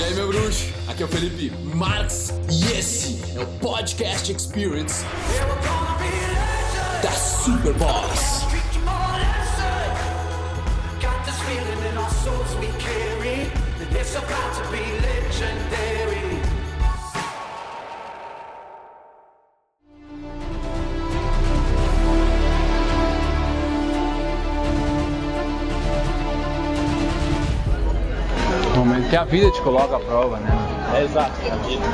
E aí, meu bruxo? Aqui é o Felipe Marx e esse é o Podcast Experience da Superboss. It's about to be legendary. Momento que a vida te coloca à prova, né? É exato, a vida.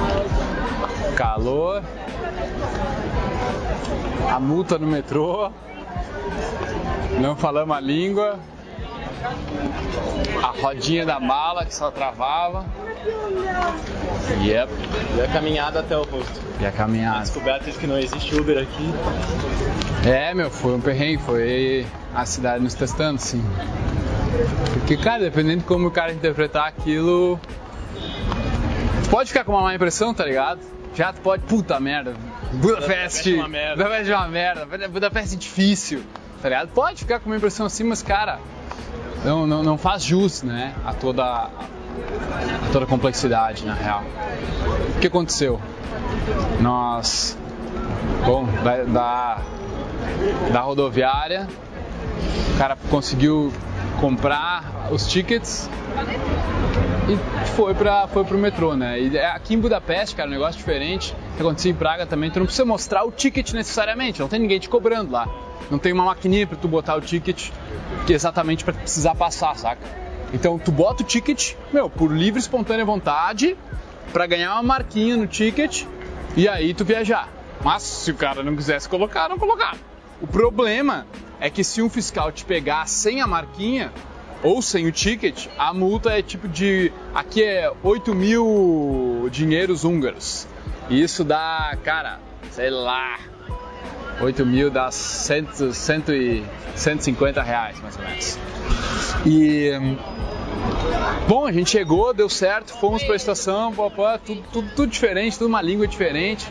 Calor, a multa no metrô, não falamos a língua, a rodinha da mala que só travava. Yep. E a caminhada até o posto. E a caminhada. Descoberta de que não existe Uber aqui. É, meu, foi um perrengue, foi a cidade nos testando, sim. Porque, cara, dependendo de como o cara interpretar aquilo, pode ficar com uma má impressão, tá ligado? Já tu pode, puta merda, Budapeste, Budapeste é uma merda. Budapeste é uma merda, Budapeste é difícil, tá ligado? Pode ficar com uma impressão assim, mas, cara, não, não, não faz jus, né, a toda, a toda a complexidade, na real. O que aconteceu? Nós, bom, da, da, da rodoviária, o cara conseguiu comprar os tickets e foi para foi pro metrô, né? E aqui em Budapeste, cara, um negócio diferente que acontecia em Praga também, tu não precisa mostrar o ticket necessariamente, não tem ninguém te cobrando lá. Não tem uma maquininha para tu botar o ticket que exatamente para precisar passar, saca? Então tu bota o ticket, meu, por livre espontânea vontade, para ganhar uma marquinha no ticket e aí tu viajar. Mas se o cara não quisesse colocar, não colocar. O problema é que se um fiscal te pegar sem a marquinha ou sem o ticket, a multa é tipo de. Aqui é 8 mil dinheiros húngaros. E isso dá, cara, sei lá. 8 mil dá 100, 100 e 150 reais, mais ou menos. E. Bom, a gente chegou, deu certo, fomos para a estação, papá, tudo, tudo, tudo diferente, tudo uma língua diferente.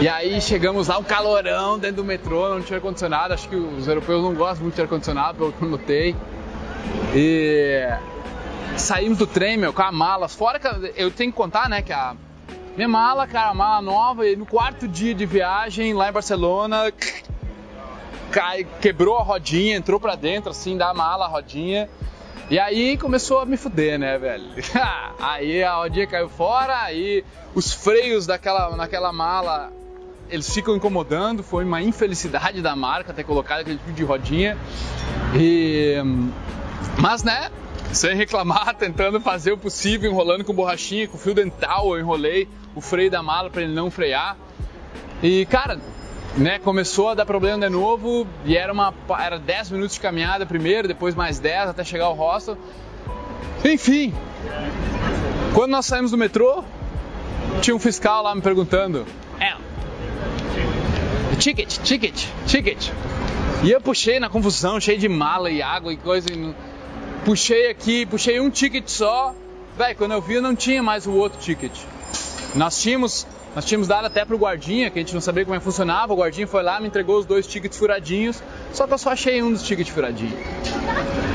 E aí chegamos lá, um calorão dentro do metrô, não tinha ar-condicionado. Acho que os europeus não gostam muito de ar-condicionado, pelo que eu notei. E saímos do trem, meu, com a mala. Fora que eu tenho que contar, né, que a minha mala, cara, a mala nova, e no quarto dia de viagem lá em Barcelona, cai, quebrou a rodinha, entrou pra dentro, assim, da mala, a rodinha. E aí começou a me fuder, né, velho? aí a rodinha caiu fora, aí os freios daquela, naquela mala eles ficam incomodando, foi uma infelicidade da marca ter colocado aquele tipo de rodinha. E mas né, sem reclamar, tentando fazer o possível, enrolando com borrachinha, com fio dental, eu enrolei o freio da mala para ele não frear. E cara, né, começou a dar problema de novo e era uma era 10 minutos de caminhada primeiro, depois mais 10 até chegar ao hostel. Enfim, quando nós saímos do metrô, tinha um fiscal lá me perguntando: "É, ticket, ticket, ticket". E eu puxei na confusão, cheio de mala e água e coisa, e puxei aqui, puxei um ticket só. Véi, quando eu vi, não tinha mais o outro ticket. Nós tínhamos nós tínhamos dado até pro guardinha, que a gente não sabia como é que funcionava. O guardinha foi lá, me entregou os dois tickets furadinhos, só que eu só achei um dos tickets furadinhos.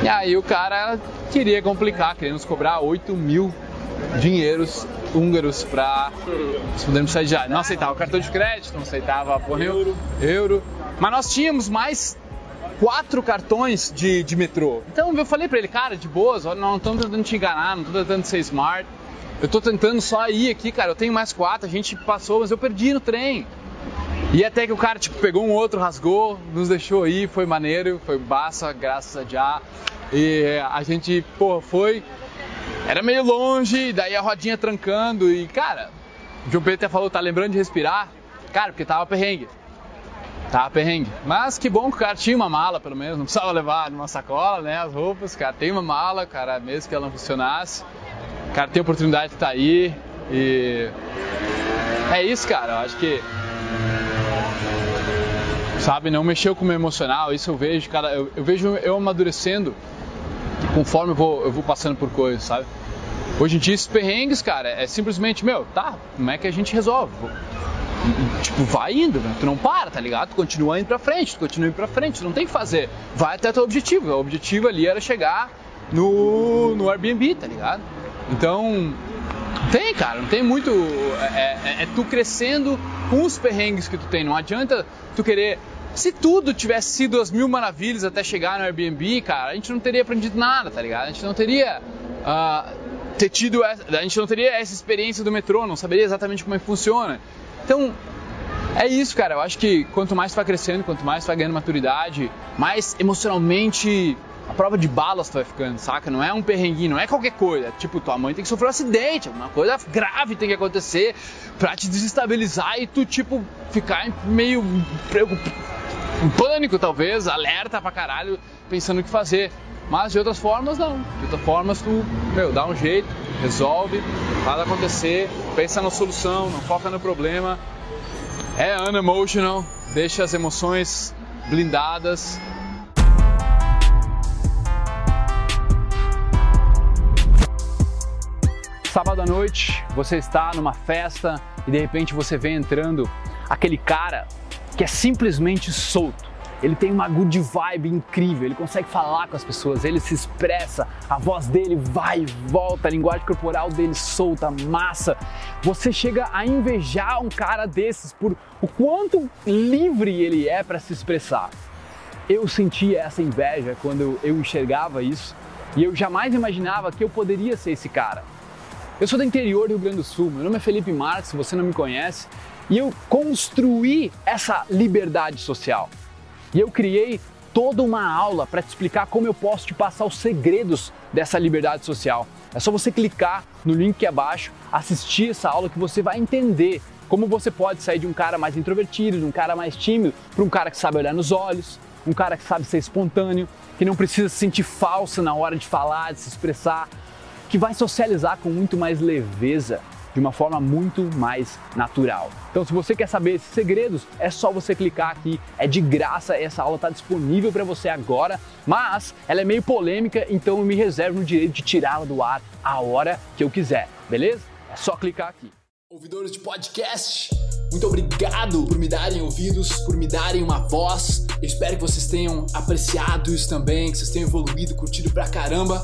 E aí o cara queria complicar, queria nos cobrar 8 mil dinheiros húngaros pra nós podermos sair de lá. Não aceitava cartão de crédito, não aceitava porra, euro. euro. Mas nós tínhamos mais quatro cartões de, de metrô. Então eu falei pra ele, cara, de boas, não estamos tentando te enganar, não tô tentando ser smart. Eu tô tentando só ir aqui, cara. Eu tenho mais quatro, a gente passou, mas eu perdi no trem. E até que o cara, tipo, pegou um outro, rasgou, nos deixou ir, foi maneiro, foi baça, graças a já. E a gente, pô, foi. Era meio longe, daí a rodinha trancando e, cara, o João Pedro até falou, tá lembrando de respirar? Cara, porque tava perrengue. Tava perrengue. Mas que bom que o cara tinha uma mala, pelo menos, não precisava levar numa sacola, né, as roupas. Cara tem uma mala, cara, mesmo que ela não funcionasse cara tem oportunidade de estar aí e é isso, cara. Eu acho que sabe, não mexeu com o meu emocional. Isso eu vejo, cara. Eu, eu vejo eu amadurecendo conforme eu vou, eu vou passando por coisas, sabe? Hoje em dia, esses perrengues, cara, é simplesmente, meu, tá, como é que a gente resolve? Tipo, vai indo, né? tu não para, tá ligado? Tu continua indo pra frente, tu continua indo pra frente, tu não tem que fazer. Vai até teu objetivo. O objetivo ali era chegar no, no Airbnb, tá ligado? Então, tem, cara, não tem muito. É, é, é, tu crescendo com os perrengues que tu tem. Não adianta tu querer. Se tudo tivesse sido as mil maravilhas até chegar no Airbnb, cara, a gente não teria aprendido nada, tá ligado? A gente não teria. Uh, ter tido essa, a gente não teria essa experiência do metrô, não saberia exatamente como é que funciona. Então, é isso, cara. Eu acho que quanto mais tu vai crescendo, quanto mais tu vai ganhando maturidade, mais emocionalmente a prova de balas tu vai ficando, saca? Não é um perrenguinho, não é qualquer coisa. Tipo, tua mãe tem que sofrer um acidente, alguma coisa grave tem que acontecer pra te desestabilizar e tu, tipo, ficar meio preocupado, pânico talvez, alerta pra caralho, pensando o que fazer. Mas de outras formas, não. De outras formas, tu, meu, dá um jeito, resolve, faz acontecer, pensa na solução, não foca no problema. É unemotional, deixa as emoções blindadas, À noite, você está numa festa e de repente você vê entrando aquele cara que é simplesmente solto. Ele tem uma good vibe incrível, ele consegue falar com as pessoas, ele se expressa, a voz dele vai e volta, a linguagem corporal dele solta, massa. Você chega a invejar um cara desses por o quanto livre ele é para se expressar. Eu sentia essa inveja quando eu enxergava isso e eu jamais imaginava que eu poderia ser esse cara. Eu sou do interior do Rio Grande do Sul, meu nome é Felipe Marques, se você não me conhece, e eu construí essa liberdade social. E eu criei toda uma aula para te explicar como eu posso te passar os segredos dessa liberdade social. É só você clicar no link aqui abaixo, assistir essa aula que você vai entender como você pode sair de um cara mais introvertido, de um cara mais tímido, para um cara que sabe olhar nos olhos, um cara que sabe ser espontâneo, que não precisa se sentir falso na hora de falar, de se expressar, que vai socializar com muito mais leveza, de uma forma muito mais natural. Então, se você quer saber esses segredos, é só você clicar aqui. É de graça, essa aula está disponível para você agora, mas ela é meio polêmica, então eu me reservo o direito de tirá-la do ar a hora que eu quiser, beleza? É só clicar aqui. Ouvidores de podcast, muito obrigado por me darem ouvidos, por me darem uma voz. Eu espero que vocês tenham apreciado isso também, que vocês tenham evoluído, curtido pra caramba.